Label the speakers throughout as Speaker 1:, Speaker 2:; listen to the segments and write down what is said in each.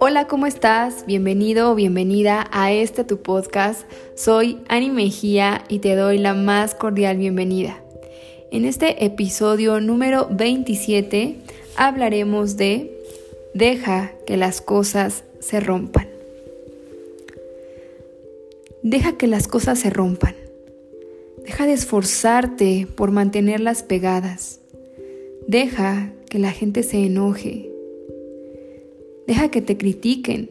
Speaker 1: Hola, ¿cómo estás? Bienvenido o bienvenida a este tu podcast. Soy Ani Mejía y te doy la más cordial bienvenida. En este episodio número 27 hablaremos de Deja que las cosas se rompan. Deja que las cosas se rompan. Deja de esforzarte por mantenerlas pegadas. Deja que la gente se enoje Deja que te critiquen.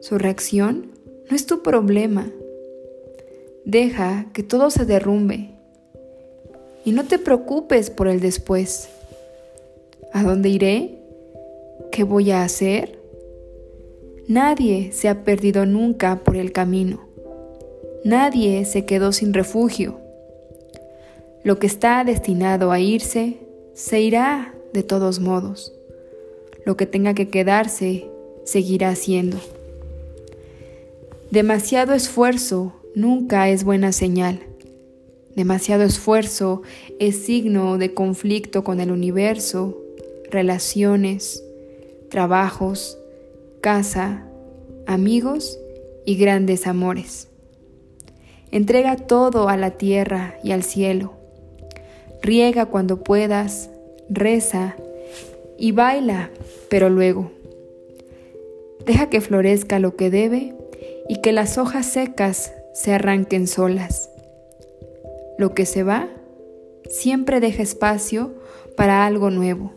Speaker 1: Su reacción no es tu problema. Deja que todo se derrumbe. Y no te preocupes por el después. ¿A dónde iré? ¿Qué voy a hacer? Nadie se ha perdido nunca por el camino. Nadie se quedó sin refugio. Lo que está destinado a irse, se irá de todos modos. Lo que tenga que quedarse seguirá haciendo. Demasiado esfuerzo nunca es buena señal. Demasiado esfuerzo es signo de conflicto con el universo, relaciones, trabajos, casa, amigos y grandes amores. Entrega todo a la tierra y al cielo. Riega cuando puedas, reza y baila, pero luego. Deja que florezca lo que debe y que las hojas secas se arranquen solas. Lo que se va siempre deja espacio para algo nuevo.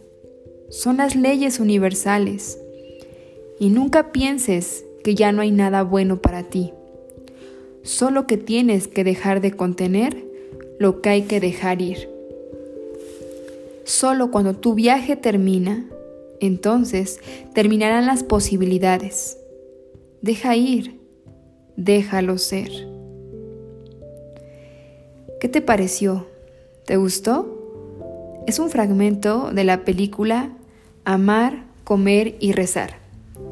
Speaker 1: Son las leyes universales. Y nunca pienses que ya no hay nada bueno para ti. Solo que tienes que dejar de contener lo que hay que dejar ir. Solo cuando tu viaje termina, entonces terminarán las posibilidades. Deja ir, déjalo ser. ¿Qué te pareció? ¿Te gustó? Es un fragmento de la película Amar, Comer y Rezar.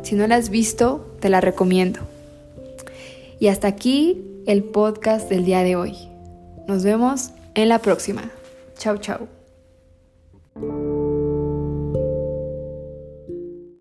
Speaker 1: Si no la has visto, te la recomiendo. Y hasta aquí el podcast del día de hoy. Nos vemos en la próxima. Chao, chao. Thank you